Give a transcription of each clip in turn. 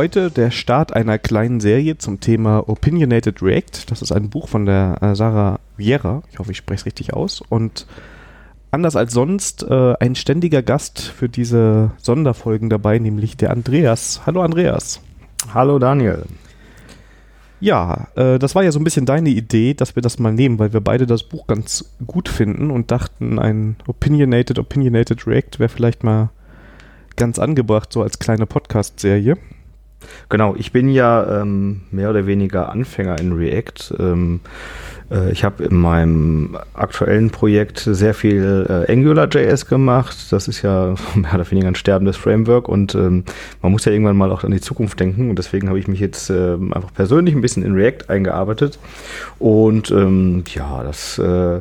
Heute der Start einer kleinen Serie zum Thema Opinionated React. Das ist ein Buch von der äh, Sarah Vieira. Ich hoffe, ich spreche es richtig aus. Und anders als sonst äh, ein ständiger Gast für diese Sonderfolgen dabei, nämlich der Andreas. Hallo Andreas. Hallo Daniel. Ja, äh, das war ja so ein bisschen deine Idee, dass wir das mal nehmen, weil wir beide das Buch ganz gut finden und dachten, ein Opinionated, Opinionated React wäre vielleicht mal ganz angebracht, so als kleine Podcast-Serie. Genau, ich bin ja ähm, mehr oder weniger Anfänger in React. Ähm, äh, ich habe in meinem aktuellen Projekt sehr viel äh, AngularJS gemacht. Das ist ja mehr oder weniger ein sterbendes Framework und ähm, man muss ja irgendwann mal auch an die Zukunft denken und deswegen habe ich mich jetzt äh, einfach persönlich ein bisschen in React eingearbeitet und ähm, ja, das äh,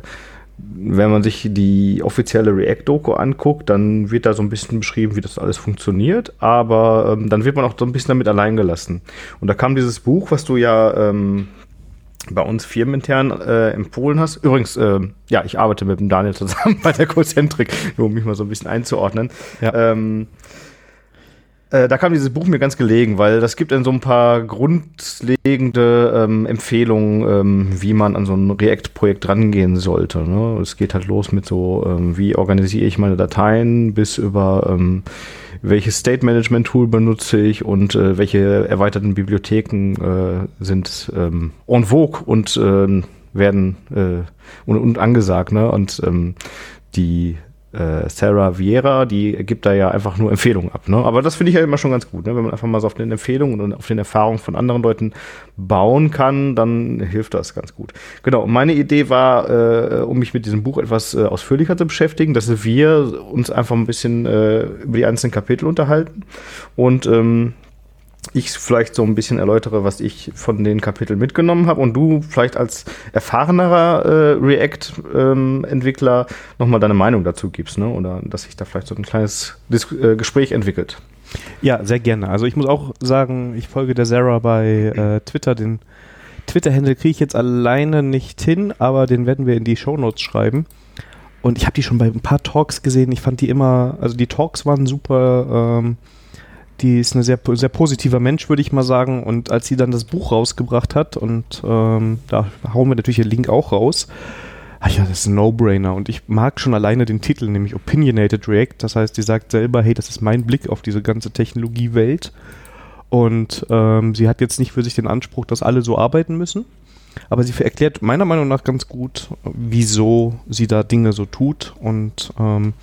wenn man sich die offizielle React-Doku anguckt, dann wird da so ein bisschen beschrieben, wie das alles funktioniert, aber ähm, dann wird man auch so ein bisschen damit allein gelassen. Und da kam dieses Buch, was du ja ähm, bei uns firmenintern äh, empfohlen hast. Übrigens, äh, ja, ich arbeite mit dem Daniel zusammen bei der Cozentrik, um mich mal so ein bisschen einzuordnen. Ja. Ähm, äh, da kam dieses Buch mir ganz gelegen, weil das gibt dann so ein paar grundlegende ähm, Empfehlungen, ähm, wie man an so ein React-Projekt rangehen sollte. Ne? Es geht halt los mit so, ähm, wie organisiere ich meine Dateien, bis über ähm, welches State Management Tool benutze ich und äh, welche erweiterten Bibliotheken äh, sind ähm, en vogue und äh, werden und, und angesagt. Ne? Und ähm, die Sarah Vieira, die gibt da ja einfach nur Empfehlungen ab. Ne? Aber das finde ich ja immer schon ganz gut, ne? wenn man einfach mal so auf den Empfehlungen und auf den Erfahrungen von anderen Leuten bauen kann, dann hilft das ganz gut. Genau, meine Idee war, äh, um mich mit diesem Buch etwas äh, ausführlicher zu beschäftigen, dass wir uns einfach ein bisschen äh, über die einzelnen Kapitel unterhalten und ähm, ich vielleicht so ein bisschen erläutere, was ich von den Kapiteln mitgenommen habe und du vielleicht als erfahrenerer äh, React-Entwickler ähm, nochmal deine Meinung dazu gibst, ne? oder dass sich da vielleicht so ein kleines Dis äh, Gespräch entwickelt. Ja, sehr gerne. Also ich muss auch sagen, ich folge der Sarah bei äh, Twitter. Den Twitter-Handle kriege ich jetzt alleine nicht hin, aber den werden wir in die Shownotes schreiben. Und ich habe die schon bei ein paar Talks gesehen. Ich fand die immer, also die Talks waren super. Ähm, die ist ein sehr, sehr positiver Mensch, würde ich mal sagen. Und als sie dann das Buch rausgebracht hat, und ähm, da hauen wir natürlich den Link auch raus, ach ja, das ist ein No-Brainer. Und ich mag schon alleine den Titel, nämlich Opinionated React. Das heißt, sie sagt selber, hey, das ist mein Blick auf diese ganze Technologiewelt. Und ähm, sie hat jetzt nicht für sich den Anspruch, dass alle so arbeiten müssen. Aber sie erklärt meiner Meinung nach ganz gut, wieso sie da Dinge so tut. Und ähm,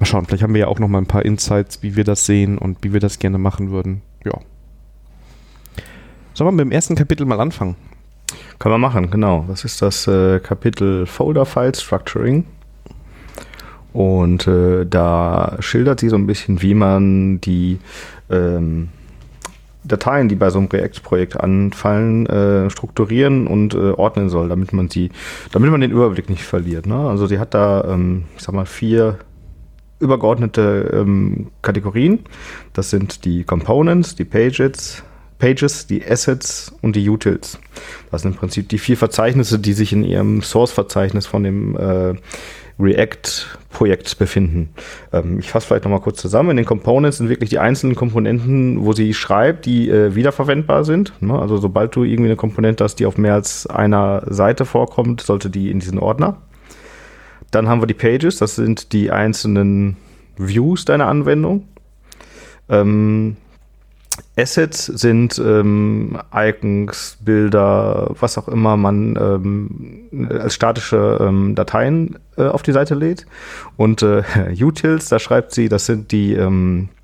Mal schauen, vielleicht haben wir ja auch noch mal ein paar Insights, wie wir das sehen und wie wir das gerne machen würden. Ja. Sollen wir mit dem ersten Kapitel mal anfangen? Kann man machen, genau. Das ist das äh, Kapitel Folder File Structuring. Und äh, da schildert sie so ein bisschen, wie man die ähm, Dateien, die bei so einem React-Projekt anfallen, äh, strukturieren und äh, ordnen soll, damit man sie, damit man den Überblick nicht verliert. Ne? Also sie hat da, ähm, ich sag mal, vier übergeordnete ähm, Kategorien. Das sind die Components, die Pages, Pages, die Assets und die Utils. Das sind im Prinzip die vier Verzeichnisse, die sich in ihrem Source-Verzeichnis von dem äh, React-Projekt befinden. Ähm, ich fasse vielleicht nochmal kurz zusammen. In den Components sind wirklich die einzelnen Komponenten, wo sie schreibt, die äh, wiederverwendbar sind. Ne? Also sobald du irgendwie eine Komponente hast, die auf mehr als einer Seite vorkommt, sollte die in diesen Ordner. Dann haben wir die Pages, das sind die einzelnen Views deiner Anwendung. Ähm, Assets sind ähm, Icons, Bilder, was auch immer man ähm, als statische ähm, Dateien äh, auf die Seite lädt. Und äh, Utils, da schreibt sie, das sind die ähm, äh,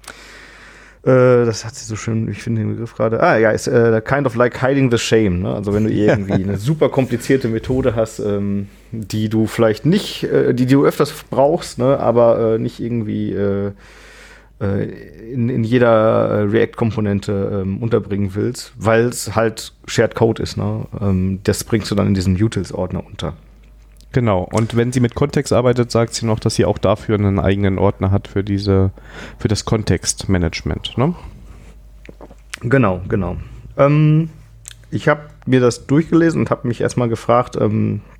das hat sie so schön, ich finde den Begriff gerade. Ah, ja, ist äh, kind of like hiding the shame. Ne? Also wenn du irgendwie eine super komplizierte Methode hast, ähm, die du vielleicht nicht, äh, die, die du öfters brauchst, ne? aber äh, nicht irgendwie äh, äh, in, in jeder äh, React-Komponente ähm, unterbringen willst, weil es halt Shared Code ist. Ne? Ähm, das bringst du dann in diesen Utils-Ordner unter. Genau. Und wenn sie mit Kontext arbeitet, sagt sie noch, dass sie auch dafür einen eigenen Ordner hat für diese, für das Kontextmanagement. Ne? Genau, genau. Ähm, ich habe mir das durchgelesen und habe mich erstmal gefragt, ähm, äh,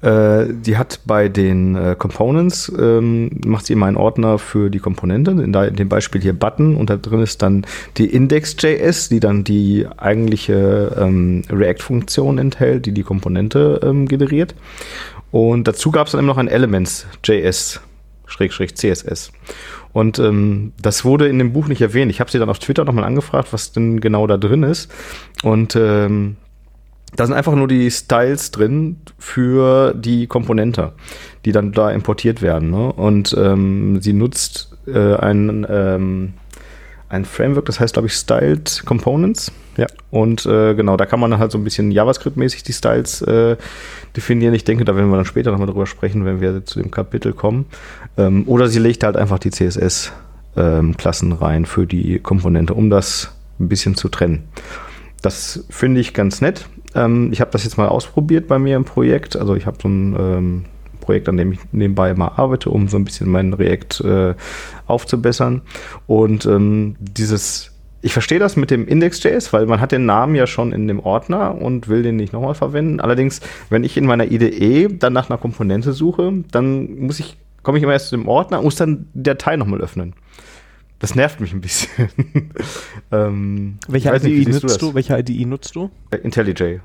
die hat bei den äh, Components, ähm, macht sie immer einen Ordner für die Komponente, in, dem Beispiel hier Button und da drin ist dann die Index.js, die dann die eigentliche ähm, React-Funktion enthält, die die Komponente ähm, generiert. Und dazu gab es dann immer noch ein Elements.js, Schrägstrich CSS. Und ähm, das wurde in dem Buch nicht erwähnt. Ich habe sie dann auf Twitter nochmal angefragt, was denn genau da drin ist. Und ähm, da sind einfach nur die Styles drin für die Komponente, die dann da importiert werden. Ne? Und ähm, sie nutzt äh, ein, ähm, ein Framework, das heißt, glaube ich, Styled Components. Ja. Und äh, genau, da kann man halt so ein bisschen JavaScript-mäßig die Styles äh, definieren. Ich denke, da werden wir dann später nochmal drüber sprechen, wenn wir zu dem Kapitel kommen. Ähm, oder sie legt halt einfach die CSS-Klassen ähm, rein für die Komponente, um das ein bisschen zu trennen. Das finde ich ganz nett. Ähm, ich habe das jetzt mal ausprobiert bei mir im Projekt. Also ich habe so ein ähm, Projekt, an dem ich nebenbei mal arbeite, um so ein bisschen mein React äh, aufzubessern. Und ähm, dieses ich verstehe das mit dem Index.js, weil man hat den Namen ja schon in dem Ordner und will den nicht nochmal verwenden. Allerdings, wenn ich in meiner IDE dann nach einer Komponente suche, dann muss ich, komme ich immer erst zu dem Ordner, muss dann die Datei nochmal öffnen. Das nervt mich ein bisschen. ähm, Welche IDE nutzt du, du? Welche IDE nutzt du? Äh, IntelliJ.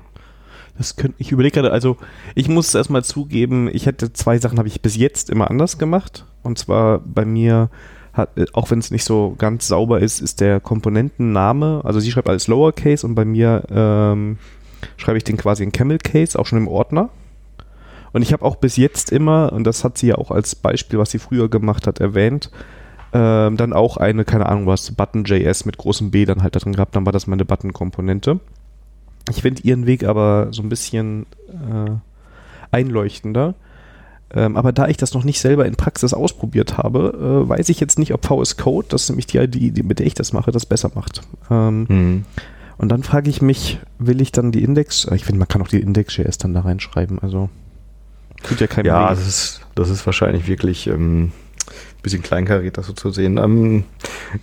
Das könnte, ich überlege gerade, also ich muss erstmal zugeben, ich hätte zwei Sachen habe ich bis jetzt immer anders gemacht. Und zwar bei mir hat, äh, auch wenn es nicht so ganz sauber ist, ist der Komponentenname, also sie schreibt alles Lowercase und bei mir ähm, schreibe ich den quasi in Camel Case, auch schon im Ordner. Und ich habe auch bis jetzt immer, und das hat sie ja auch als Beispiel, was sie früher gemacht hat, erwähnt, ähm, dann auch eine, keine Ahnung was, Button.js mit großem B dann halt da drin gehabt, dann war das meine Button-Komponente. Ich finde ihren Weg aber so ein bisschen äh, einleuchtender. Ähm, aber da ich das noch nicht selber in Praxis ausprobiert habe, äh, weiß ich jetzt nicht, ob VS Code, das ist nämlich die ID, mit der ich das mache, das besser macht. Ähm, mhm. Und dann frage ich mich, will ich dann die Index, äh, ich finde, man kann auch die Index.js dann da reinschreiben, also tut ja kein Ja, das ist, das ist wahrscheinlich wirklich ähm, bisschen kleinkariert, das so zu sehen. Ähm,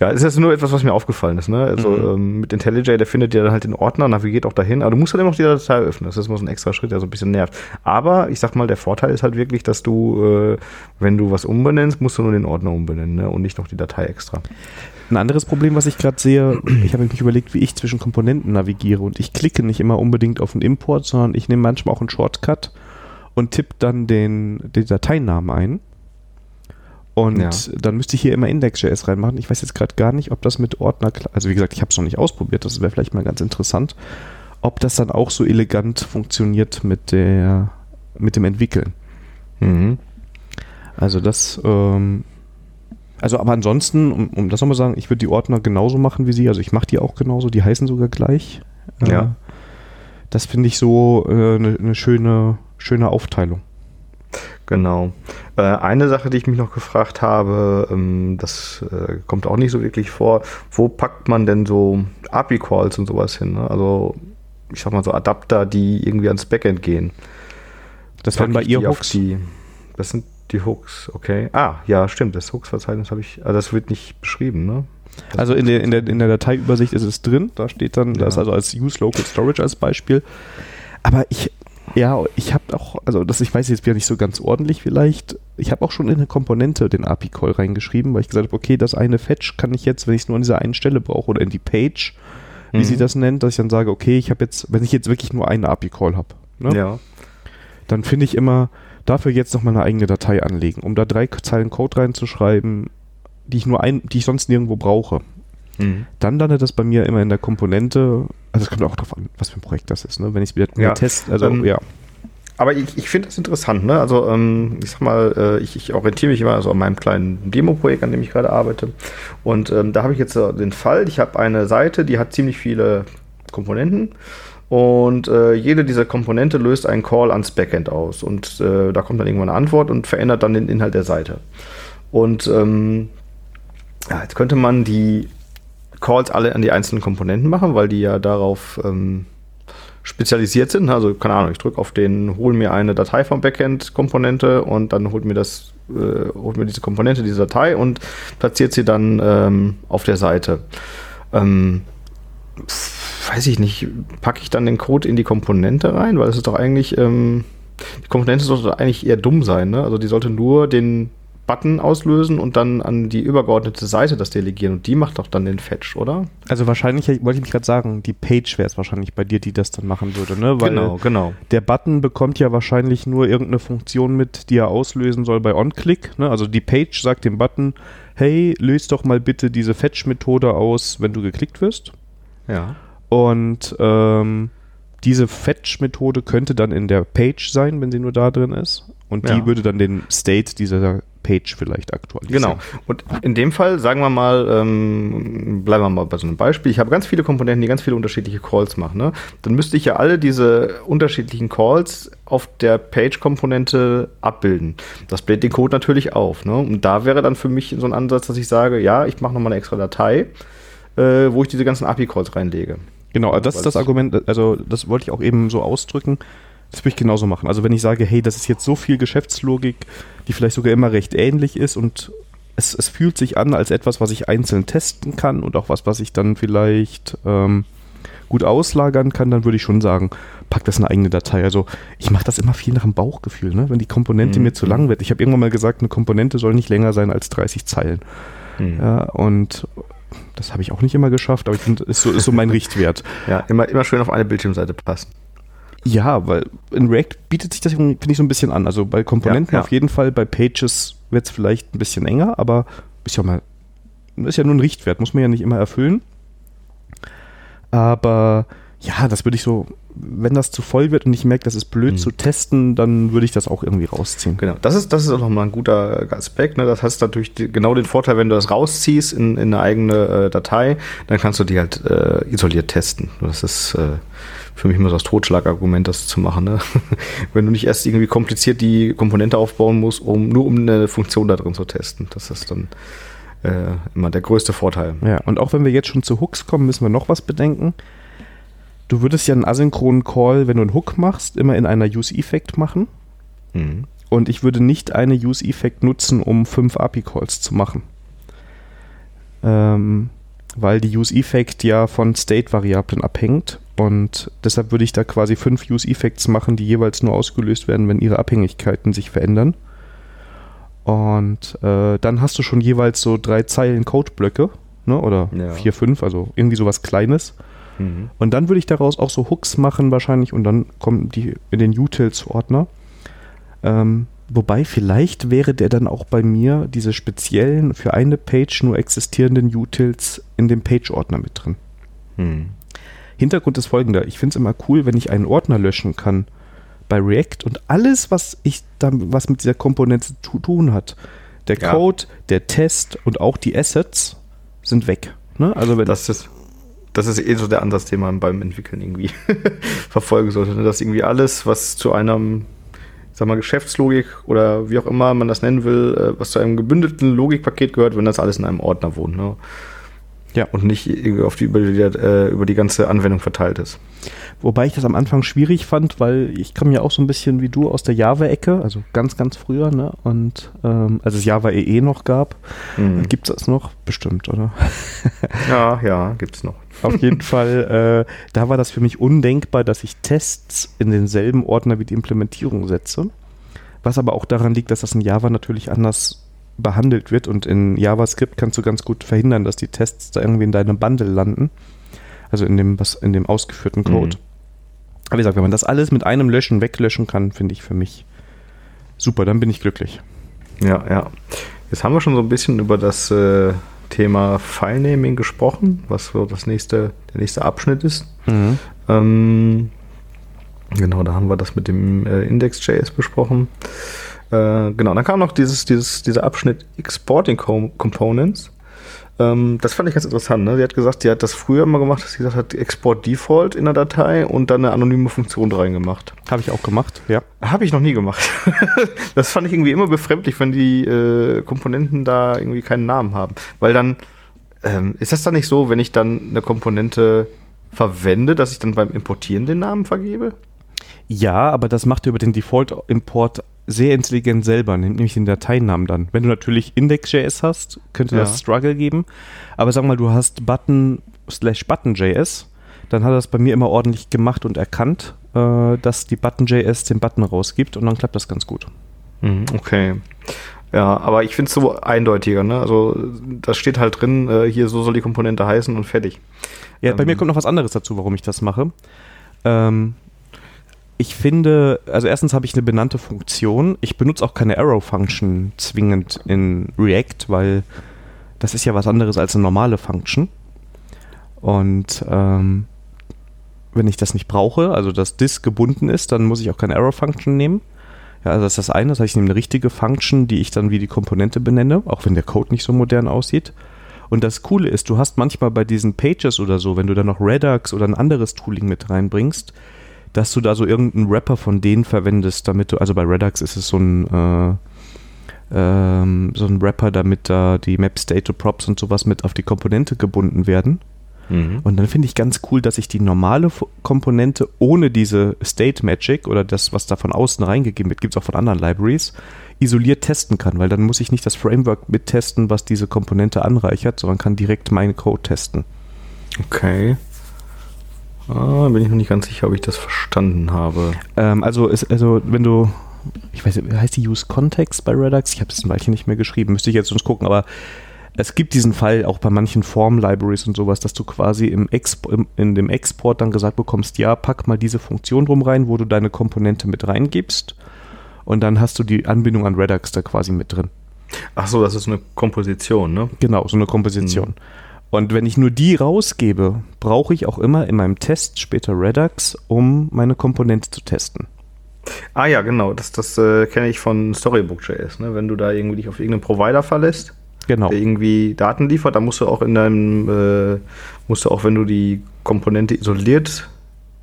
ja, ist jetzt nur etwas, was mir aufgefallen ist. Ne? Also mhm. ähm, mit IntelliJ, der findet ja dann halt den Ordner, navigiert auch dahin, aber du musst halt immer noch die Datei öffnen. Das ist immer so ein extra Schritt, der so ein bisschen nervt. Aber ich sag mal, der Vorteil ist halt wirklich, dass du, äh, wenn du was umbenennst, musst du nur den Ordner umbenennen ne? und nicht noch die Datei extra. Ein anderes Problem, was ich gerade sehe, ich habe mich überlegt, wie ich zwischen Komponenten navigiere und ich klicke nicht immer unbedingt auf den Import, sondern ich nehme manchmal auch einen Shortcut und tippe dann den, den Dateinamen ein und ja. dann müsste ich hier immer Index.js reinmachen. Ich weiß jetzt gerade gar nicht, ob das mit Ordner, also wie gesagt, ich habe es noch nicht ausprobiert, das wäre vielleicht mal ganz interessant, ob das dann auch so elegant funktioniert mit der, mit dem Entwickeln. Mhm. Also das, ähm, also aber ansonsten, um, um das nochmal zu sagen, ich würde die Ordner genauso machen wie sie, also ich mache die auch genauso, die heißen sogar gleich. Ja. Äh, das finde ich so eine äh, ne, ne schöne, schöne Aufteilung. Genau. Äh, eine Sache, die ich mich noch gefragt habe, ähm, das äh, kommt auch nicht so wirklich vor, wo packt man denn so API-Calls und sowas hin? Ne? Also ich sag mal so Adapter, die irgendwie ans Backend gehen. Das werden bei ihr Hooks? Die, das sind die Hooks, okay. Ah, ja, stimmt, das Hooks-Verzeichnis habe ich, also das wird nicht beschrieben, ne? Das also in der, in, der, in der Dateiübersicht ist es drin, da steht dann, ja. das also als Use Local Storage als Beispiel. Aber ich, ja, ich habe auch, also das, ich weiß jetzt wieder nicht so ganz ordentlich vielleicht. Ich habe auch schon in eine Komponente den API-Call reingeschrieben, weil ich gesagt habe, okay, das eine Fetch kann ich jetzt, wenn ich es nur an dieser einen Stelle brauche oder in die Page, wie mhm. sie das nennt, dass ich dann sage, okay, ich habe jetzt, wenn ich jetzt wirklich nur einen API-Call habe, ne, ja. dann finde ich immer, dafür jetzt noch mal eine eigene Datei anlegen, um da drei Zeilen Code reinzuschreiben, die ich nur ein, die ich sonst nirgendwo brauche. Mhm. Dann landet das bei mir immer in der Komponente. Also es kommt auch darauf an, was für ein Projekt das ist. Ne? Wenn ich es wieder ja. test, also ähm, ja. Aber ich, ich finde das interessant. Ne? Also ähm, ich sag mal, äh, ich, ich, orientiere mich immer also an meinem kleinen Demo-Projekt, an dem ich gerade arbeite. Und ähm, da habe ich jetzt äh, den Fall, ich habe eine Seite, die hat ziemlich viele Komponenten. Und äh, jede dieser Komponente löst einen Call ans Backend aus. Und äh, da kommt dann irgendwann eine Antwort und verändert dann den Inhalt der Seite. Und ähm, ja, jetzt könnte man die Calls alle an die einzelnen Komponenten machen, weil die ja darauf ähm, spezialisiert sind. Also, keine Ahnung, ich drücke auf den, hol mir eine Datei vom Backend-Komponente und dann holt mir das, äh, holt mir diese Komponente, diese Datei und platziert sie dann ähm, auf der Seite. Ähm, weiß ich nicht, packe ich dann den Code in die Komponente rein, weil es ist doch eigentlich, ähm, die Komponente sollte eigentlich eher dumm sein, ne? Also die sollte nur den Button auslösen und dann an die übergeordnete Seite das delegieren. Und die macht doch dann den Fetch, oder? Also wahrscheinlich, wollte ich mich gerade sagen, die Page wäre es wahrscheinlich bei dir, die das dann machen würde, ne? Weil genau, genau. Der Button bekommt ja wahrscheinlich nur irgendeine Funktion mit, die er auslösen soll bei OnClick. Ne? Also die Page sagt dem Button, hey, löse doch mal bitte diese Fetch-Methode aus, wenn du geklickt wirst. Ja. Und ähm, diese Fetch-Methode könnte dann in der Page sein, wenn sie nur da drin ist. Und die würde dann den State dieser Page vielleicht aktualisieren. Genau. Und in dem Fall, sagen wir mal, ähm, bleiben wir mal bei so einem Beispiel. Ich habe ganz viele Komponenten, die ganz viele unterschiedliche Calls machen. Ne? Dann müsste ich ja alle diese unterschiedlichen Calls auf der Page-Komponente abbilden. Das bläht den Code natürlich auf. Ne? Und da wäre dann für mich so ein Ansatz, dass ich sage, ja, ich mache nochmal eine extra Datei, äh, wo ich diese ganzen API-Calls reinlege. Genau, also das ist das Argument, also das wollte ich auch eben so ausdrücken. Das würde ich genauso machen. Also wenn ich sage, hey, das ist jetzt so viel Geschäftslogik, die vielleicht sogar immer recht ähnlich ist und es, es fühlt sich an als etwas, was ich einzeln testen kann und auch was, was ich dann vielleicht ähm, gut auslagern kann, dann würde ich schon sagen, pack das in eine eigene Datei. Also ich mache das immer viel nach dem Bauchgefühl, ne? wenn die Komponente mhm. mir zu lang wird. Ich habe irgendwann mal gesagt, eine Komponente soll nicht länger sein als 30 Zeilen. Mhm. Ja, und das habe ich auch nicht immer geschafft, aber ich finde, ist so, ist so mein Richtwert. Ja, immer, immer schön auf eine Bildschirmseite passen. Ja, weil in React bietet sich das, finde ich, so ein bisschen an. Also bei Komponenten ja, ja. auf jeden Fall, bei Pages wird es vielleicht ein bisschen enger, aber ist ja mal, ist ja nur ein Richtwert, muss man ja nicht immer erfüllen. Aber ja, das würde ich so, wenn das zu voll wird und ich merke, das ist blöd mhm. zu testen, dann würde ich das auch irgendwie rausziehen. Genau, das ist, das ist auch nochmal ein guter Aspekt. Ne? Das heißt natürlich genau den Vorteil, wenn du das rausziehst in, in eine eigene äh, Datei, dann kannst du die halt äh, isoliert testen. Das ist äh, für mich immer das Totschlagargument, das zu machen. Ne? wenn du nicht erst irgendwie kompliziert die Komponente aufbauen musst, um nur um eine Funktion da drin zu testen. Das ist dann äh, immer der größte Vorteil. Ja, und auch wenn wir jetzt schon zu Hooks kommen, müssen wir noch was bedenken du würdest ja einen asynchronen Call, wenn du einen Hook machst, immer in einer Use-Effect machen. Mhm. Und ich würde nicht eine Use-Effect nutzen, um fünf API-Calls zu machen. Ähm, weil die Use-Effect ja von State-Variablen abhängt. Und deshalb würde ich da quasi fünf Use-Effects machen, die jeweils nur ausgelöst werden, wenn ihre Abhängigkeiten sich verändern. Und äh, dann hast du schon jeweils so drei Zeilen Codeblöcke, ne? oder ja. vier, fünf, also irgendwie sowas Kleines. Mhm. Und dann würde ich daraus auch so Hooks machen wahrscheinlich und dann kommen die in den Utils-Ordner. Ähm, wobei vielleicht wäre der dann auch bei mir diese speziellen für eine Page nur existierenden Utils in dem Page-Ordner mit drin. Mhm. Hintergrund ist folgender. Ich finde es immer cool, wenn ich einen Ordner löschen kann bei React und alles, was ich dann, was mit dieser Komponente zu tun hat, der ja. Code, der Test und auch die Assets sind weg. Ne? Also wenn das ist das ist eh so der Ansatz, den man beim Entwickeln irgendwie verfolgen sollte. Ne? Dass irgendwie alles, was zu einem, sag mal, Geschäftslogik oder wie auch immer man das nennen will, äh, was zu einem gebündelten Logikpaket gehört, wenn das alles in einem Ordner wohnt. Ne? Ja. Und nicht auf die, über, die, äh, über die ganze Anwendung verteilt ist. Wobei ich das am Anfang schwierig fand, weil ich komme ja auch so ein bisschen wie du aus der Java-Ecke, also ganz, ganz früher, ne? Und ähm, als es Java EE noch gab, mhm. gibt es das noch? Bestimmt, oder? ja, ja, gibt es noch. Auf jeden Fall, äh, da war das für mich undenkbar, dass ich Tests in denselben Ordner wie die Implementierung setze. Was aber auch daran liegt, dass das in Java natürlich anders behandelt wird und in JavaScript kannst du ganz gut verhindern, dass die Tests da irgendwie in deinem Bundle landen. Also in dem, was, in dem ausgeführten Code. Mhm. Aber wie gesagt, wenn man das alles mit einem Löschen weglöschen kann, finde ich für mich super, dann bin ich glücklich. Ja, ja. Jetzt haben wir schon so ein bisschen über das äh, Thema Filenaming gesprochen, was so das nächste, der nächste Abschnitt ist. Mhm. Ähm, genau, da haben wir das mit dem äh, Index.js besprochen. Äh, genau, dann kam noch dieses, dieses, dieser Abschnitt Exporting Com Components. Ähm, das fand ich ganz interessant. Ne? Sie hat gesagt, sie hat das früher immer gemacht, dass sie gesagt hat, Export Default in der Datei und dann eine anonyme Funktion reingemacht. Habe ich auch gemacht, ja. Habe ich noch nie gemacht. das fand ich irgendwie immer befremdlich, wenn die äh, Komponenten da irgendwie keinen Namen haben. Weil dann, ähm, ist das dann nicht so, wenn ich dann eine Komponente verwende, dass ich dann beim Importieren den Namen vergebe? Ja, aber das macht er über den Default-Import sehr intelligent selber, nämlich den Dateinamen dann. Wenn du natürlich Index.js hast, könnte ja. das Struggle geben. Aber sag mal, du hast Button slash Button.js, dann hat er das bei mir immer ordentlich gemacht und erkannt, äh, dass die Button.js den Button rausgibt und dann klappt das ganz gut. Mhm, okay. Ja, aber ich finde es so eindeutiger, ne? Also da steht halt drin, äh, hier so soll die Komponente heißen und fertig. Ja, ähm, bei mir kommt noch was anderes dazu, warum ich das mache. Ähm, ich finde, also erstens habe ich eine benannte Funktion. Ich benutze auch keine Arrow-Function zwingend in React, weil das ist ja was anderes als eine normale Function. Und ähm, wenn ich das nicht brauche, also dass dis gebunden ist, dann muss ich auch keine Arrow-Function nehmen. Ja, also das ist das eine. Das heißt, ich nehme eine richtige Function, die ich dann wie die Komponente benenne, auch wenn der Code nicht so modern aussieht. Und das Coole ist, du hast manchmal bei diesen Pages oder so, wenn du dann noch Redux oder ein anderes Tooling mit reinbringst, dass du da so irgendeinen Rapper von denen verwendest, damit du, also bei Redux ist es so ein, äh, ähm, so ein Rapper, damit da die Map State Props und sowas mit auf die Komponente gebunden werden. Mhm. Und dann finde ich ganz cool, dass ich die normale Komponente ohne diese State Magic oder das, was da von außen reingegeben wird, gibt es auch von anderen Libraries, isoliert testen kann, weil dann muss ich nicht das Framework mittesten, was diese Komponente anreichert, sondern kann direkt meinen Code testen. Okay. Ah, bin ich noch nicht ganz sicher, ob ich das verstanden habe. Ähm, also, ist, also, wenn du, ich weiß nicht, heißt die Use Context bei Redux? Ich habe es ein Weilchen nicht mehr geschrieben, müsste ich jetzt sonst gucken, aber es gibt diesen Fall auch bei manchen Form-Libraries und sowas, dass du quasi im, Expo, im in dem Export dann gesagt bekommst, ja, pack mal diese Funktion drum rein, wo du deine Komponente mit reingibst und dann hast du die Anbindung an Redux da quasi mit drin. Ach so, das ist eine Komposition, ne? Genau, so eine Komposition. Mhm. Und wenn ich nur die rausgebe, brauche ich auch immer in meinem Test später Redux, um meine Komponente zu testen. Ah ja, genau. Das, das äh, kenne ich von Storybook.js. Ne? Wenn du da irgendwie dich auf irgendeinen Provider verlässt, genau. der irgendwie Daten liefert, dann musst du auch in deinem, äh, musst du auch, wenn du die Komponente isoliert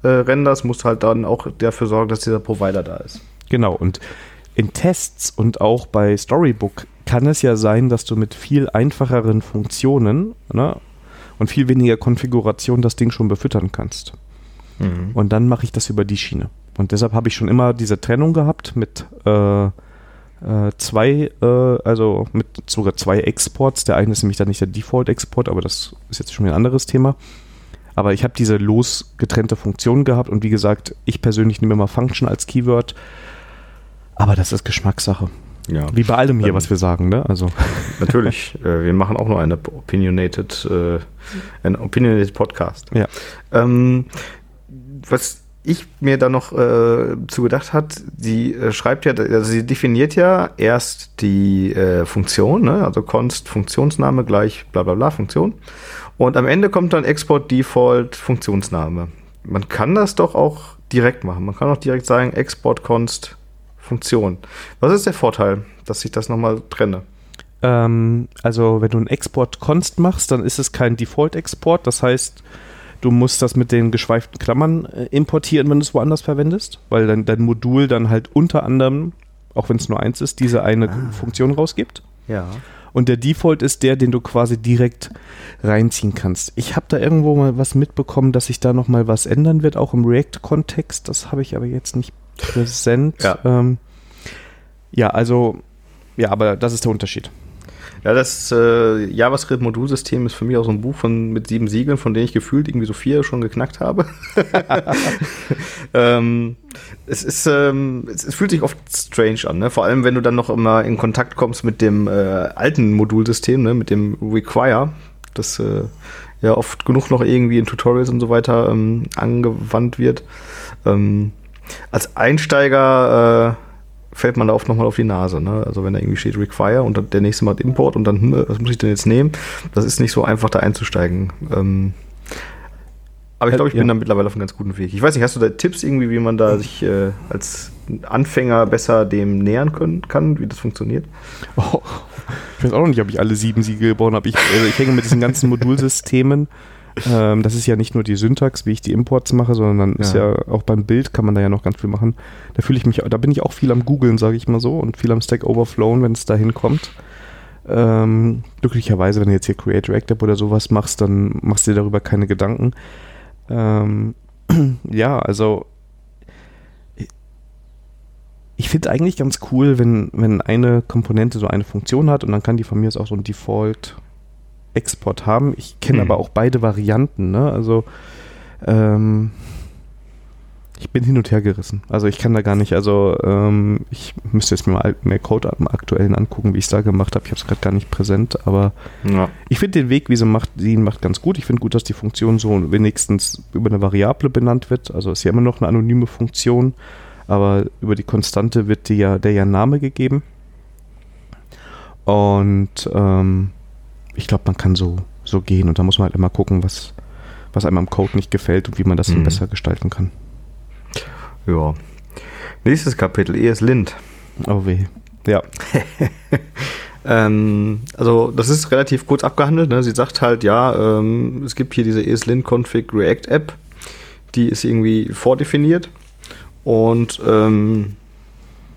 äh, renderst, musst du halt dann auch dafür sorgen, dass dieser Provider da ist. Genau. Und in Tests und auch bei Storybook kann es ja sein, dass du mit viel einfacheren Funktionen ne, und viel weniger Konfiguration das Ding schon befüttern kannst. Mhm. Und dann mache ich das über die Schiene. Und deshalb habe ich schon immer diese Trennung gehabt mit äh, äh, zwei, äh, also mit sogar zwei Exports. Der eine ist nämlich dann nicht der Default-Export, aber das ist jetzt schon ein anderes Thema. Aber ich habe diese losgetrennte Funktion gehabt und wie gesagt, ich persönlich nehme immer Function als Keyword. Aber das ist Geschmackssache. Ja. Wie bei allem hier, was wir sagen, ne? Also. Natürlich. Äh, wir machen auch nur eine opinionated, äh, ein opinionated Podcast. Ja. Ähm, was ich mir da noch äh, zu gedacht hat, sie äh, schreibt ja, also sie definiert ja erst die äh, Funktion, ne? also const Funktionsname gleich bla bla bla Funktion. Und am Ende kommt dann Export Default Funktionsname. Man kann das doch auch direkt machen. Man kann auch direkt sagen Export const Funktion. Was ist der Vorteil, dass ich das nochmal trenne? Ähm, also, wenn du einen Export const machst, dann ist es kein Default-Export. Das heißt, du musst das mit den geschweiften Klammern äh, importieren, wenn du es woanders verwendest, weil dann dein Modul dann halt unter anderem, auch wenn es nur eins ist, diese eine ah. Funktion rausgibt. Ja. Und der Default ist der, den du quasi direkt reinziehen kannst. Ich habe da irgendwo mal was mitbekommen, dass sich da nochmal was ändern wird, auch im React-Kontext. Das habe ich aber jetzt nicht präsent. Ja. Ähm, ja, also, ja, aber das ist der Unterschied. Ja, das äh, JavaScript-Modulsystem ist für mich auch so ein Buch von, mit sieben Siegeln, von denen ich gefühlt irgendwie so vier schon geknackt habe. ähm, es, ist, ähm, es, es, fühlt sich oft strange an, ne? vor allem wenn du dann noch immer in Kontakt kommst mit dem äh, alten Modulsystem, ne? mit dem Require, das äh, ja oft genug noch irgendwie in Tutorials und so weiter ähm, angewandt wird. Ähm, als Einsteiger äh, fällt man da oft nochmal auf die Nase. Ne? Also wenn da irgendwie steht Require und dann der nächste Mal Import und dann, hm, was muss ich denn jetzt nehmen? Das ist nicht so einfach, da einzusteigen. Ähm, aber ich glaube, ich bin ja. da mittlerweile auf einem ganz guten Weg. Ich weiß nicht, hast du da Tipps irgendwie, wie man da sich äh, als Anfänger besser dem nähern können, kann, wie das funktioniert? Oh, ich weiß auch noch nicht, ob ich alle sieben Siegel gebaut habe. Ich, also ich hänge mit diesen ganzen Modulsystemen. Ähm, das ist ja nicht nur die Syntax, wie ich die Imports mache, sondern ja. ist ja auch beim Bild kann man da ja noch ganz viel machen. Da fühle ich mich, da bin ich auch viel am googeln, sage ich mal so, und viel am Stack Overflowen, wenn es dahin kommt. Ähm, glücklicherweise, wenn du jetzt hier Create React App oder sowas machst, dann machst du dir darüber keine Gedanken. Ähm, ja, also ich finde eigentlich ganz cool, wenn, wenn eine Komponente so eine Funktion hat und dann kann die von mir aus auch so ein Default-Export haben. Ich kenne mhm. aber auch beide Varianten, ne? Also ähm, ich bin hin und her gerissen. Also ich kann da gar nicht, also ähm, ich müsste jetzt mir mal mehr Code am aktuellen angucken, wie ich es da gemacht habe. Ich habe es gerade gar nicht präsent, aber ja. ich finde den Weg, wie sie macht, sie ihn macht ganz gut. Ich finde gut, dass die Funktion so wenigstens über eine Variable benannt wird. Also ist ja immer noch eine anonyme Funktion aber über die Konstante wird dir der ja Name gegeben. Und ähm, ich glaube, man kann so, so gehen und da muss man halt immer gucken, was, was einem am Code nicht gefällt und wie man das mhm. dann besser gestalten kann. Ja. Nächstes Kapitel, ES-Lint. Oh weh. Ja. ähm, also das ist relativ kurz abgehandelt. Ne? Sie sagt halt, ja, ähm, es gibt hier diese ESLint-Config React App, die ist irgendwie vordefiniert und ähm,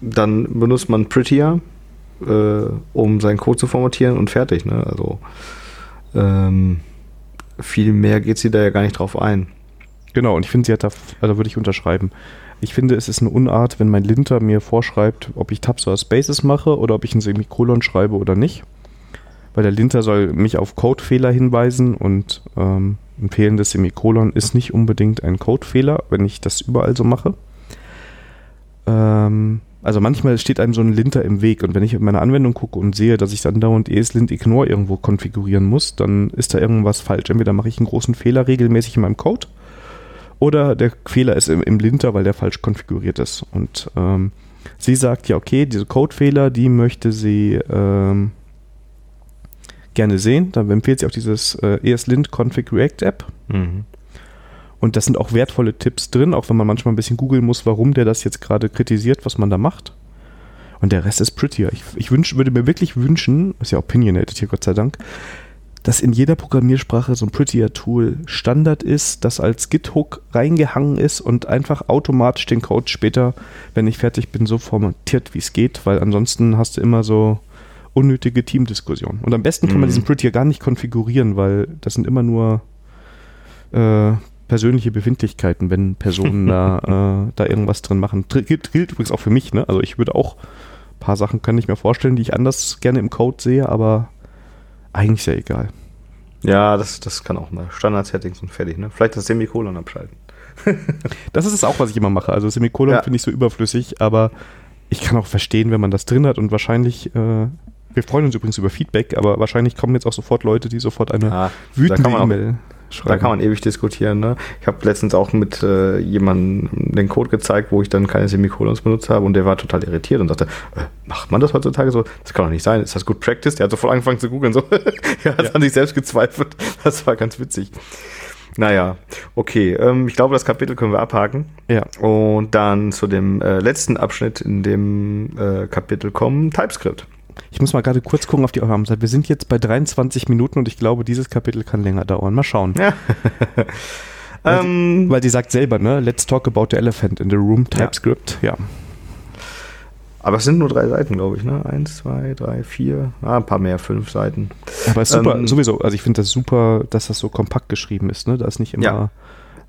dann benutzt man Prettier, äh, um seinen Code zu formatieren und fertig. Ne? Also ähm, viel mehr geht sie da ja gar nicht drauf ein. Genau, und ich finde, sie hat da, also würde ich unterschreiben. Ich finde, es ist eine Unart, wenn mein Linter mir vorschreibt, ob ich Tabs oder Spaces mache oder ob ich ein Semikolon schreibe oder nicht. Weil der Linter soll mich auf Codefehler hinweisen und ähm, ein fehlendes Semikolon ist nicht unbedingt ein Codefehler, wenn ich das überall so mache. Ähm, also manchmal steht einem so ein Linter im Weg und wenn ich in meine Anwendung gucke und sehe, dass ich dann dauernd ESLint Ignore irgendwo konfigurieren muss, dann ist da irgendwas falsch. Entweder mache ich einen großen Fehler regelmäßig in meinem Code oder der Fehler ist im, im Linter, weil der falsch konfiguriert ist. Und ähm, sie sagt ja, okay, diese Codefehler, die möchte sie ähm, gerne sehen. Dann empfiehlt sie auch dieses äh, ESLint Config React App. Mhm. Und das sind auch wertvolle Tipps drin, auch wenn man manchmal ein bisschen googeln muss, warum der das jetzt gerade kritisiert, was man da macht. Und der Rest ist prettier. Ich, ich wünsch, würde mir wirklich wünschen, ist ja opinionated hier Gott sei Dank, dass in jeder Programmiersprache so ein Prettier-Tool Standard ist, das als Git-Hook reingehangen ist und einfach automatisch den Code später, wenn ich fertig bin, so formatiert, wie es geht, weil ansonsten hast du immer so unnötige Teamdiskussionen. Und am besten kann man mhm. diesen Prettier gar nicht konfigurieren, weil das sind immer nur äh, persönliche Befindlichkeiten, wenn Personen da, äh, da irgendwas drin machen. Gilt, gilt übrigens auch für mich, ne? Also ich würde auch ein paar Sachen kann ich mir vorstellen, die ich anders gerne im Code sehe, aber eigentlich sehr egal. Ja, das, das kann auch mal. Standard-Settings und fertig, ne? Vielleicht das Semikolon abschalten. das ist es auch, was ich immer mache. Also Semikolon ja. finde ich so überflüssig, aber ich kann auch verstehen, wenn man das drin hat und wahrscheinlich äh, wir freuen uns übrigens über Feedback, aber wahrscheinlich kommen jetzt auch sofort Leute, die sofort eine ja, wütende E-Mail schreiben. Da kann man ewig diskutieren. Ne? Ich habe letztens auch mit äh, jemandem den Code gezeigt, wo ich dann keine Semikolons benutzt habe und der war total irritiert und sagte, äh, macht man das heutzutage so? Das kann doch nicht sein. Ist das Good Practice? Der hat sofort angefangen zu googeln. So. er hat ja. an sich selbst gezweifelt. Das war ganz witzig. Naja, okay. Ähm, ich glaube, das Kapitel können wir abhaken. Ja. Und dann zu dem äh, letzten Abschnitt in dem äh, Kapitel kommen, TypeScript. Ich muss mal gerade kurz gucken auf die Aufnahmezeit. Wir sind jetzt bei 23 Minuten und ich glaube, dieses Kapitel kann länger dauern. Mal schauen. Ja. weil, sie, ähm. weil, sie, sagt selber, ne? Let's talk about the elephant in the room, TypeScript. Ja. ja. Aber es sind nur drei Seiten, glaube ich, ne? Eins, zwei, drei, vier, ah, ein paar mehr, fünf Seiten. Aber es ist super, ähm, sowieso. Also ich finde das super, dass das so kompakt geschrieben ist, ne? Da ist nicht immer ja.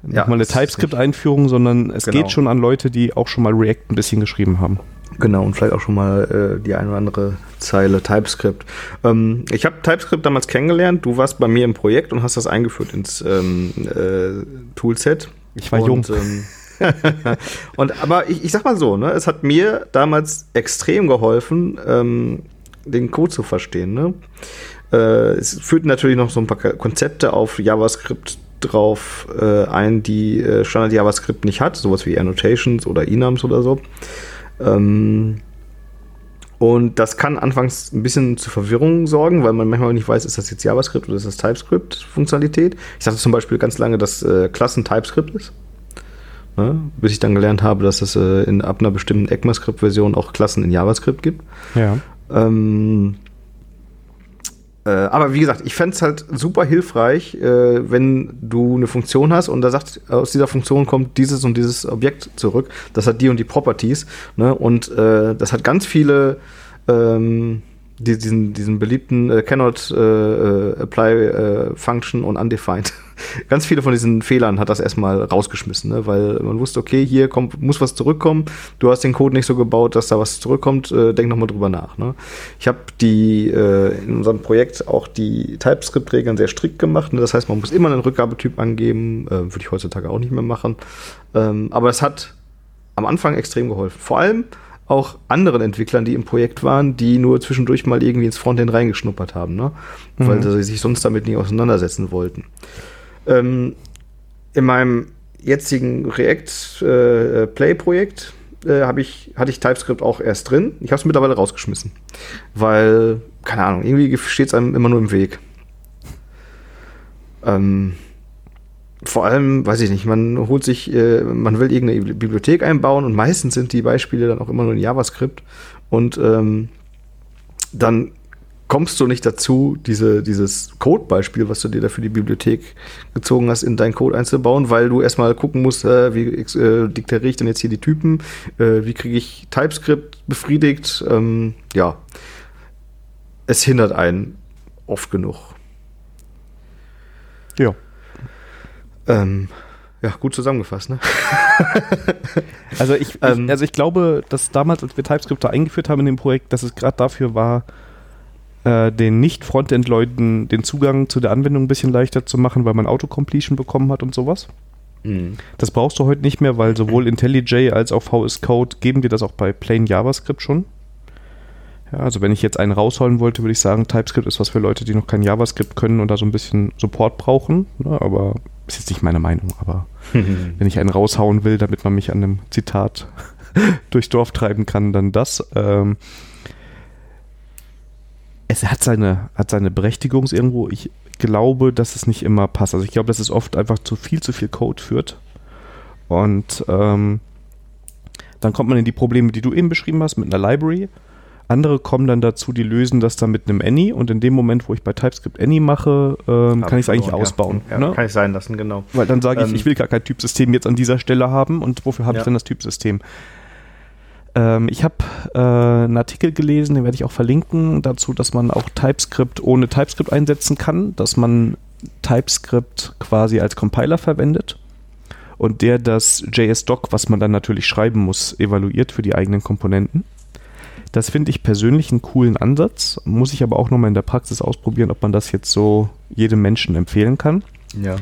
nochmal ja, eine TypeScript-Einführung, sondern es genau. geht schon an Leute, die auch schon mal React ein bisschen geschrieben haben. Genau, und vielleicht auch schon mal äh, die eine oder andere Zeile TypeScript. Ähm, ich habe TypeScript damals kennengelernt. Du warst bei mir im Projekt und hast das eingeführt ins ähm, äh, Toolset. Ich war und, jung. Ähm, und aber ich, ich sag mal so, ne, es hat mir damals extrem geholfen, ähm, den Code zu verstehen. Ne? Äh, es führt natürlich noch so ein paar Konzepte auf JavaScript drauf äh, ein, die äh, Standard JavaScript nicht hat, sowas wie Annotations oder Enums oder so. Ähm, und das kann anfangs ein bisschen zu Verwirrung sorgen, weil man manchmal nicht weiß, ist das jetzt JavaScript oder ist das TypeScript-Funktionalität. Ich dachte zum Beispiel ganz lange, dass äh, Klassen TypeScript ist. ne? bis ich dann gelernt habe, dass es äh, in, ab einer bestimmten ECMAScript-Version auch Klassen in JavaScript gibt. Ja. Ähm, äh, aber wie gesagt, ich fände es halt super hilfreich, äh, wenn du eine Funktion hast und da sagt, aus dieser Funktion kommt dieses und dieses Objekt zurück. Das hat die und die Properties. Ne? Und äh, das hat ganz viele ähm, die, diesen, diesen beliebten äh, cannot äh, äh, apply äh, function und undefined. Ganz viele von diesen Fehlern hat das erstmal rausgeschmissen, ne? weil man wusste, okay, hier kommt, muss was zurückkommen. Du hast den Code nicht so gebaut, dass da was zurückkommt. Äh, denk nochmal drüber nach. Ne? Ich habe die äh, in unserem Projekt auch die TypeScript-Regeln sehr strikt gemacht. Ne? Das heißt, man muss immer einen Rückgabetyp angeben. Äh, Würde ich heutzutage auch nicht mehr machen. Ähm, aber es hat am Anfang extrem geholfen. Vor allem auch anderen Entwicklern, die im Projekt waren, die nur zwischendurch mal irgendwie ins Frontend reingeschnuppert haben, ne? Mhm. weil sie sich sonst damit nicht auseinandersetzen wollten. Ähm, in meinem jetzigen React äh, äh, ich, hatte ich TypeScript auch erst drin. Ich habe es mittlerweile rausgeschmissen, weil, keine Ahnung, irgendwie steht es einem immer nur im Weg. Ähm, vor allem, weiß ich nicht, man holt sich, äh, man will irgendeine Bibliothek einbauen und meistens sind die Beispiele dann auch immer nur in JavaScript und ähm, dann kommst du nicht dazu, diese, dieses Code-Beispiel, was du dir da für die Bibliothek gezogen hast, in deinen Code einzubauen, weil du erstmal gucken musst, äh, wie äh, deklariere ich denn jetzt hier die Typen, äh, wie kriege ich TypeScript befriedigt, ähm, ja, es hindert einen oft genug. Ja. Ähm, ja, gut zusammengefasst, ne? also, ich, ähm, ich, also ich glaube, dass damals, als wir TypeScript da eingeführt haben in dem Projekt, dass es gerade dafür war, äh, den Nicht-Frontend-Leuten den Zugang zu der Anwendung ein bisschen leichter zu machen, weil man Autocompletion bekommen hat und sowas. Mhm. Das brauchst du heute nicht mehr, weil sowohl IntelliJ als auch VS Code geben dir das auch bei Plain JavaScript schon. Ja, also wenn ich jetzt einen rausholen wollte, würde ich sagen, TypeScript ist was für Leute, die noch kein JavaScript können und da so ein bisschen Support brauchen. Ne, aber ist jetzt nicht meine Meinung, aber wenn ich einen raushauen will, damit man mich an einem Zitat durchs Dorf treiben kann, dann das. Ähm, es hat seine, hat seine Berechtigung irgendwo. Ich glaube, dass es nicht immer passt. Also ich glaube, dass es oft einfach zu viel, zu viel Code führt. Und ähm, dann kommt man in die Probleme, die du eben beschrieben hast, mit einer Library. Andere kommen dann dazu, die lösen das dann mit einem Any und in dem Moment, wo ich bei TypeScript Any mache, ähm, kann ich es eigentlich ausbauen. Ja, ne? Kann ich sein lassen, genau. Weil dann sage ich, ähm, ich will gar kein Typsystem jetzt an dieser Stelle haben und wofür habe ja. ich dann das Typsystem? Ähm, ich habe äh, einen Artikel gelesen, den werde ich auch verlinken, dazu, dass man auch TypeScript ohne TypeScript einsetzen kann, dass man TypeScript quasi als Compiler verwendet und der das JS-Doc, was man dann natürlich schreiben muss, evaluiert für die eigenen Komponenten. Das finde ich persönlich einen coolen Ansatz, muss ich aber auch nochmal in der Praxis ausprobieren, ob man das jetzt so jedem Menschen empfehlen kann. Ja.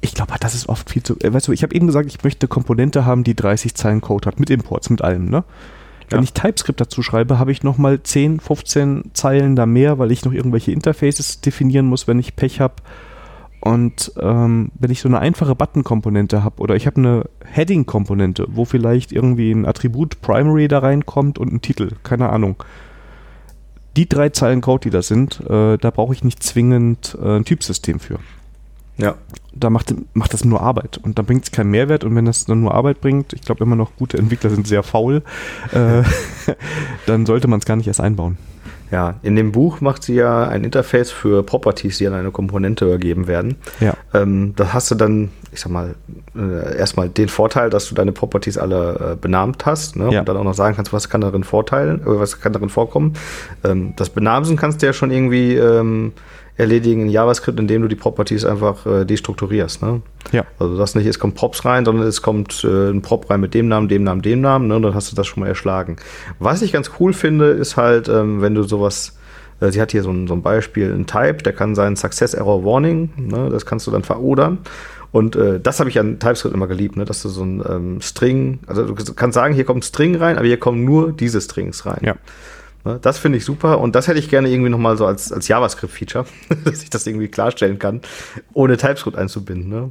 Ich glaube, das ist oft viel zu. Äh, weißt du, ich habe eben gesagt, ich möchte Komponente haben, die 30 Zeilen Code hat, mit Imports, mit allem, ne? Wenn ja. ich TypeScript dazu schreibe, habe ich nochmal 10, 15 Zeilen da mehr, weil ich noch irgendwelche Interfaces definieren muss, wenn ich Pech habe. Und ähm, wenn ich so eine einfache Button-Komponente habe oder ich habe eine Heading-Komponente, wo vielleicht irgendwie ein Attribut Primary da reinkommt und ein Titel, keine Ahnung. Die drei Zeilen Code, die da sind, äh, da brauche ich nicht zwingend äh, ein Typsystem für. Ja. Da macht, macht das nur Arbeit und da bringt es keinen Mehrwert und wenn das dann nur Arbeit bringt, ich glaube immer noch gute Entwickler sind sehr faul, äh, dann sollte man es gar nicht erst einbauen. Ja, in dem Buch macht sie ja ein Interface für Properties, die an eine Komponente übergeben werden. Ja. Ähm, da hast du dann, ich sag mal, äh, erstmal den Vorteil, dass du deine Properties alle äh, benannt hast ne? ja. und dann auch noch sagen kannst, was kann darin vorteilen, äh, was kann darin vorkommen. Ähm, das Benamsen kannst du ja schon irgendwie ähm, erledigen in JavaScript, indem du die Properties einfach äh, destrukturierst. Ne? Ja. Also das nicht, es kommt Props rein, sondern es kommt äh, ein Prop rein mit dem Namen, dem Namen, dem Namen, ne? Und dann hast du das schon mal erschlagen. Was ich ganz cool finde, ist halt, ähm, wenn du sowas äh, Sie hat hier so ein, so ein Beispiel, ein Type, der kann sein Success Error Warning, ne, das kannst du dann verodern. Und äh, das habe ich an TypeScript immer geliebt, ne, dass du so ein ähm, String, also du kannst sagen, hier kommt ein String rein, aber hier kommen nur diese Strings rein. Ja. Ne, das finde ich super und das hätte ich gerne irgendwie nochmal so als, als JavaScript-Feature, dass ich das irgendwie klarstellen kann, ohne TypeScript einzubinden. Ne?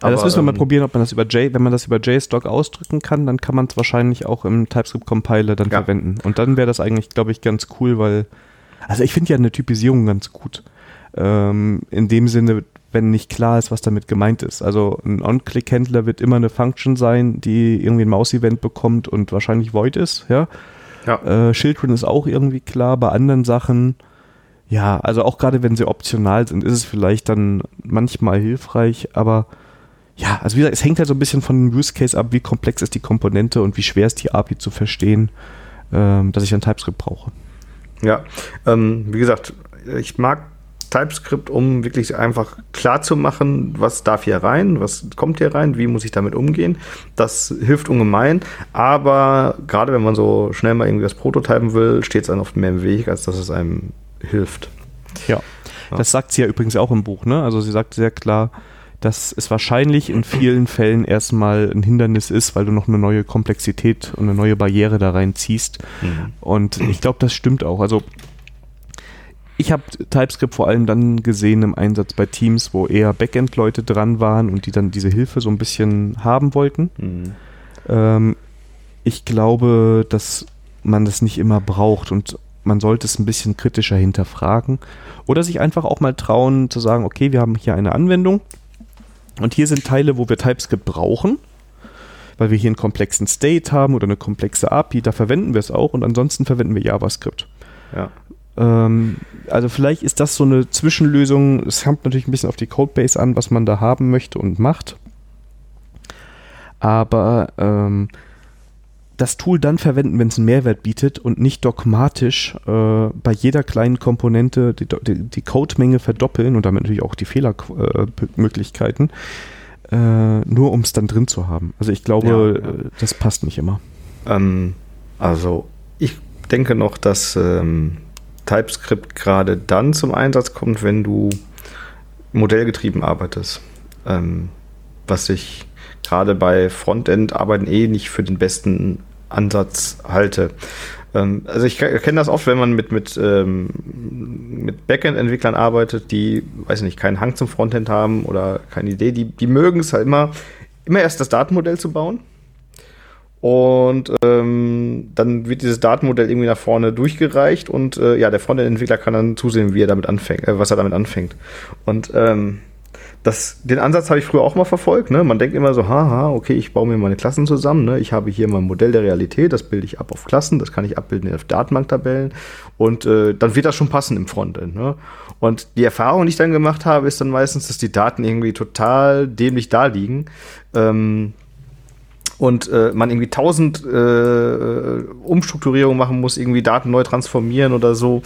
Aber, ja, das müssen wir mal ähm, probieren, ob man das über J, wenn man das über JSTOC ausdrücken kann, dann kann man es wahrscheinlich auch im TypeScript-Compiler dann ja. verwenden. Und dann wäre das eigentlich, glaube ich, ganz cool, weil, also ich finde ja eine Typisierung ganz gut. Ähm, in dem Sinne, wenn nicht klar ist, was damit gemeint ist. Also ein On-Click-Händler wird immer eine Function sein, die irgendwie ein Maus-Event bekommt und wahrscheinlich void ist, ja. Ja. Äh, Children ist auch irgendwie klar, bei anderen Sachen, ja, also auch gerade wenn sie optional sind, ist es vielleicht dann manchmal hilfreich, aber ja, also wie gesagt, es hängt halt so ein bisschen von dem Use Case ab, wie komplex ist die Komponente und wie schwer ist die API zu verstehen, ähm, dass ich ein TypeScript brauche. Ja, ähm, wie gesagt, ich mag TypeScript, um wirklich einfach klar zu machen, was darf hier rein, was kommt hier rein, wie muss ich damit umgehen. Das hilft ungemein, aber gerade wenn man so schnell mal irgendwie was prototypen will, steht es einem oft mehr im Weg, als dass es einem hilft. Ja, ja. das sagt sie ja übrigens auch im Buch. Ne? Also sie sagt sehr klar, dass es wahrscheinlich in vielen Fällen erstmal ein Hindernis ist, weil du noch eine neue Komplexität und eine neue Barriere da reinziehst. Mhm. Und ich glaube, das stimmt auch. Also ich habe TypeScript vor allem dann gesehen im Einsatz bei Teams, wo eher Backend-Leute dran waren und die dann diese Hilfe so ein bisschen haben wollten. Mhm. Ähm, ich glaube, dass man das nicht immer braucht und man sollte es ein bisschen kritischer hinterfragen oder sich einfach auch mal trauen zu sagen, okay, wir haben hier eine Anwendung und hier sind Teile, wo wir TypeScript brauchen, weil wir hier einen komplexen State haben oder eine komplexe API, da verwenden wir es auch und ansonsten verwenden wir JavaScript. Ja. Ähm, also vielleicht ist das so eine Zwischenlösung. Es kommt natürlich ein bisschen auf die Codebase an, was man da haben möchte und macht. Aber ähm, das Tool dann verwenden, wenn es einen Mehrwert bietet und nicht dogmatisch äh, bei jeder kleinen Komponente die, die, die Codemenge verdoppeln und damit natürlich auch die Fehlermöglichkeiten, äh, äh, nur um es dann drin zu haben. Also ich glaube, ja, ja. Äh, das passt nicht immer. Ähm, also ich denke noch, dass ähm, TypeScript gerade dann zum Einsatz kommt, wenn du modellgetrieben arbeitest. Ähm, was ich gerade bei Frontend-Arbeiten eh nicht für den besten Ansatz halte. Ähm, also ich kenne das oft, wenn man mit, mit, ähm, mit Backend-Entwicklern arbeitet, die, weiß nicht, keinen Hang zum Frontend haben oder keine Idee, die, die mögen es halt immer, immer erst das Datenmodell zu bauen. Und ähm, dann wird dieses Datenmodell irgendwie nach vorne durchgereicht und äh, ja, der Frontend-Entwickler kann dann zusehen, wie er damit anfängt, äh, was er damit anfängt. Und ähm, das, den Ansatz habe ich früher auch mal verfolgt. Ne? Man denkt immer so, haha, okay, ich baue mir meine Klassen zusammen. Ne? Ich habe hier mein Modell der Realität, das bilde ich ab auf Klassen, das kann ich abbilden auf Datenbanktabellen und äh, dann wird das schon passen im Frontend. Ne? Und die Erfahrung, die ich dann gemacht habe, ist dann meistens, dass die Daten irgendwie total dämlich da liegen. Ähm, und äh, man irgendwie tausend äh, Umstrukturierungen machen muss, irgendwie Daten neu transformieren oder so.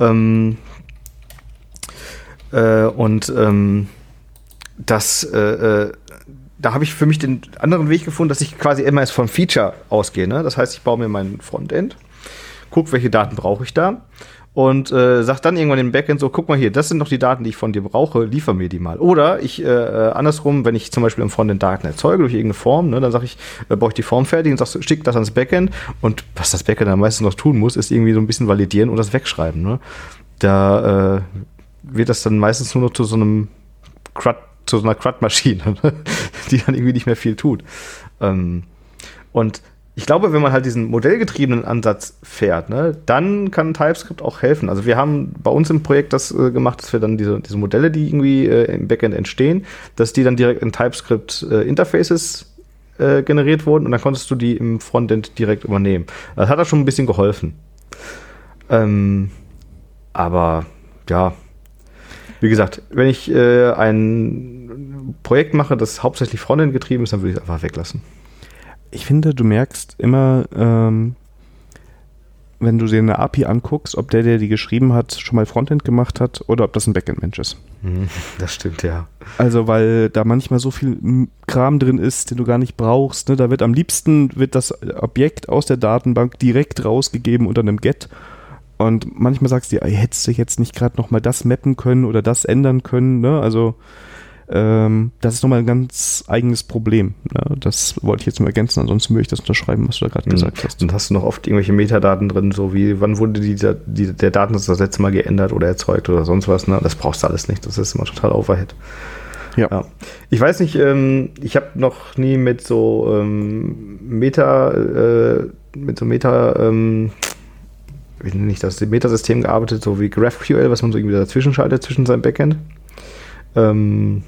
Ähm, äh, und ähm, das, äh, äh, da habe ich für mich den anderen Weg gefunden, dass ich quasi immer erst vom Feature ausgehe. Ne? Das heißt, ich baue mir mein Frontend, gucke, welche Daten brauche ich da und äh, sag dann irgendwann im Backend so, guck mal hier, das sind doch die Daten, die ich von dir brauche, liefer mir die mal. Oder ich äh, äh andersrum, wenn ich zum Beispiel im Frontend Daten erzeuge durch irgendeine Form, ne, dann sage ich, äh, baue ich die Form fertig und sagst, schick das ans Backend und was das Backend dann meistens noch tun muss, ist irgendwie so ein bisschen validieren und das wegschreiben. Ne? Da äh, wird das dann meistens nur noch zu so einem CRUD zu so einer CRUD-Maschine, die dann irgendwie nicht mehr viel tut. Ähm, und ich glaube, wenn man halt diesen modellgetriebenen Ansatz fährt, ne, dann kann TypeScript auch helfen. Also wir haben bei uns im Projekt das äh, gemacht, dass wir dann diese, diese Modelle, die irgendwie äh, im Backend entstehen, dass die dann direkt in TypeScript äh, Interfaces äh, generiert wurden und dann konntest du die im Frontend direkt übernehmen. Das hat da schon ein bisschen geholfen. Ähm, aber ja, wie gesagt, wenn ich äh, ein Projekt mache, das hauptsächlich Frontend getrieben ist, dann würde ich es einfach weglassen. Ich finde, du merkst immer, ähm, wenn du dir eine API anguckst, ob der, der die geschrieben hat, schon mal Frontend gemacht hat oder ob das ein Backend-Mensch ist. Mhm, das stimmt, ja. Also, weil da manchmal so viel Kram drin ist, den du gar nicht brauchst. Ne? Da wird am liebsten wird das Objekt aus der Datenbank direkt rausgegeben unter einem Get und manchmal sagst du dir, hättest du jetzt nicht gerade nochmal das mappen können oder das ändern können. Ne? Also ähm, das ist nochmal ein ganz eigenes Problem. Ne? Das wollte ich jetzt nur ergänzen, ansonsten würde ich das unterschreiben, was du da gerade mhm. gesagt hast. Und hast du noch oft irgendwelche Metadaten drin, so wie wann wurde dieser, die, der Datensatz das letzte Mal geändert oder erzeugt oder sonst was. Ne? Das brauchst du alles nicht. Das ist immer total Overhead. Ja. ja. Ich weiß nicht, ähm, ich habe noch nie mit so ähm, Meta, äh, mit so Meta, ähm, wie nenne ich das, dem Metasystem gearbeitet, so wie GraphQL, was man so irgendwie dazwischen schaltet zwischen seinem Backend. Ähm,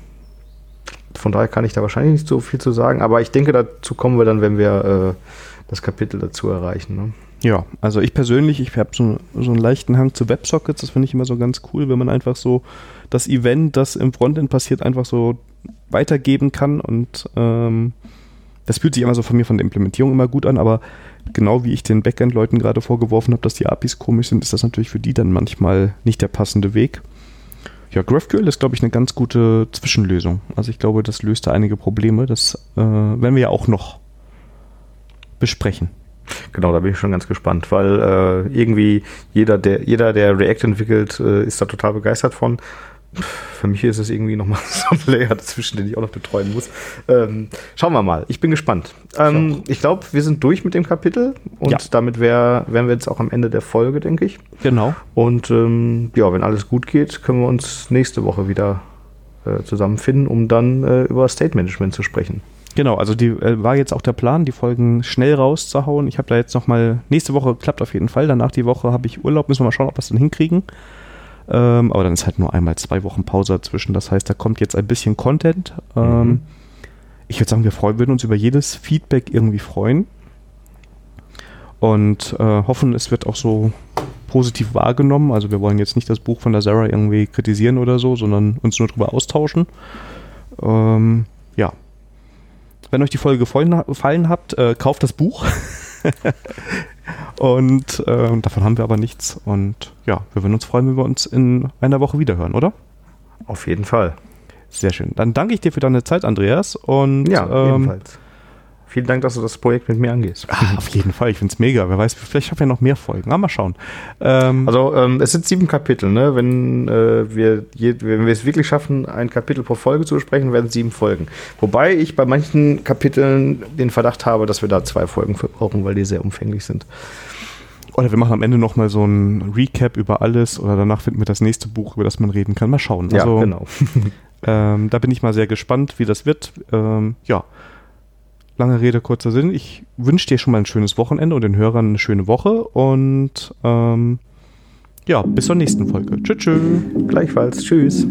von daher kann ich da wahrscheinlich nicht so viel zu sagen, aber ich denke, dazu kommen wir dann, wenn wir äh, das Kapitel dazu erreichen. Ne? Ja, also ich persönlich, ich habe so, so einen leichten Hang zu Websockets, das finde ich immer so ganz cool, wenn man einfach so das Event, das im Frontend passiert, einfach so weitergeben kann und ähm, das fühlt sich immer so von mir von der Implementierung immer gut an, aber genau wie ich den Backend-Leuten gerade vorgeworfen habe, dass die APIs komisch sind, ist das natürlich für die dann manchmal nicht der passende Weg. Ja, GraphQL ist, glaube ich, eine ganz gute Zwischenlösung. Also ich glaube, das löst da einige Probleme. Das äh, werden wir ja auch noch besprechen. Genau, da bin ich schon ganz gespannt, weil äh, irgendwie jeder, der, jeder, der React entwickelt, äh, ist da total begeistert von für mich ist es irgendwie nochmal so ein Layer dazwischen, den ich auch noch betreuen muss. Ähm, schauen wir mal. Ich bin gespannt. Ähm, ich glaube, wir sind durch mit dem Kapitel und ja. damit wär, wären wir jetzt auch am Ende der Folge, denke ich. Genau. Und ähm, ja, wenn alles gut geht, können wir uns nächste Woche wieder äh, zusammenfinden, um dann äh, über State Management zu sprechen. Genau, also die äh, war jetzt auch der Plan, die Folgen schnell rauszuhauen. Ich habe da jetzt nochmal, nächste Woche klappt auf jeden Fall, danach die Woche habe ich Urlaub, müssen wir mal schauen, ob wir es dann hinkriegen. Ähm, aber dann ist halt nur einmal zwei Wochen Pause dazwischen. Das heißt, da kommt jetzt ein bisschen Content. Ähm, mhm. Ich würde sagen, wir freuen, würden uns über jedes Feedback irgendwie freuen. Und äh, hoffen, es wird auch so positiv wahrgenommen. Also wir wollen jetzt nicht das Buch von der Sarah irgendwie kritisieren oder so, sondern uns nur darüber austauschen. Ähm, ja. Wenn euch die Folge gefallen, gefallen habt, äh, kauft das Buch. Und äh, davon haben wir aber nichts. Und ja, wir würden uns freuen, wenn wir uns in einer Woche wiederhören, oder? Auf jeden Fall. Sehr schön. Dann danke ich dir für deine Zeit, Andreas. Und, ja, ähm, ebenfalls. Vielen Dank, dass du das Projekt mit mir angehst. Ah, auf jeden Fall, ich finde es mega. Wer weiß, vielleicht haben wir noch mehr Folgen. Ah, mal schauen. Ähm, also ähm, es sind sieben Kapitel. Ne? Wenn, äh, wir je, wenn wir es wirklich schaffen, ein Kapitel pro Folge zu besprechen, werden es sieben Folgen. Wobei ich bei manchen Kapiteln den Verdacht habe, dass wir da zwei Folgen für brauchen, weil die sehr umfänglich sind. Oder wir machen am Ende nochmal so ein Recap über alles oder danach finden wir das nächste Buch, über das man reden kann. Mal schauen. Also, ja, genau. ähm, da bin ich mal sehr gespannt, wie das wird. Ähm, ja, lange Rede, kurzer Sinn. Ich wünsche dir schon mal ein schönes Wochenende und den Hörern eine schöne Woche und ähm, ja, bis zur nächsten Folge. Tschüss. tschüss. Gleichfalls. Tschüss.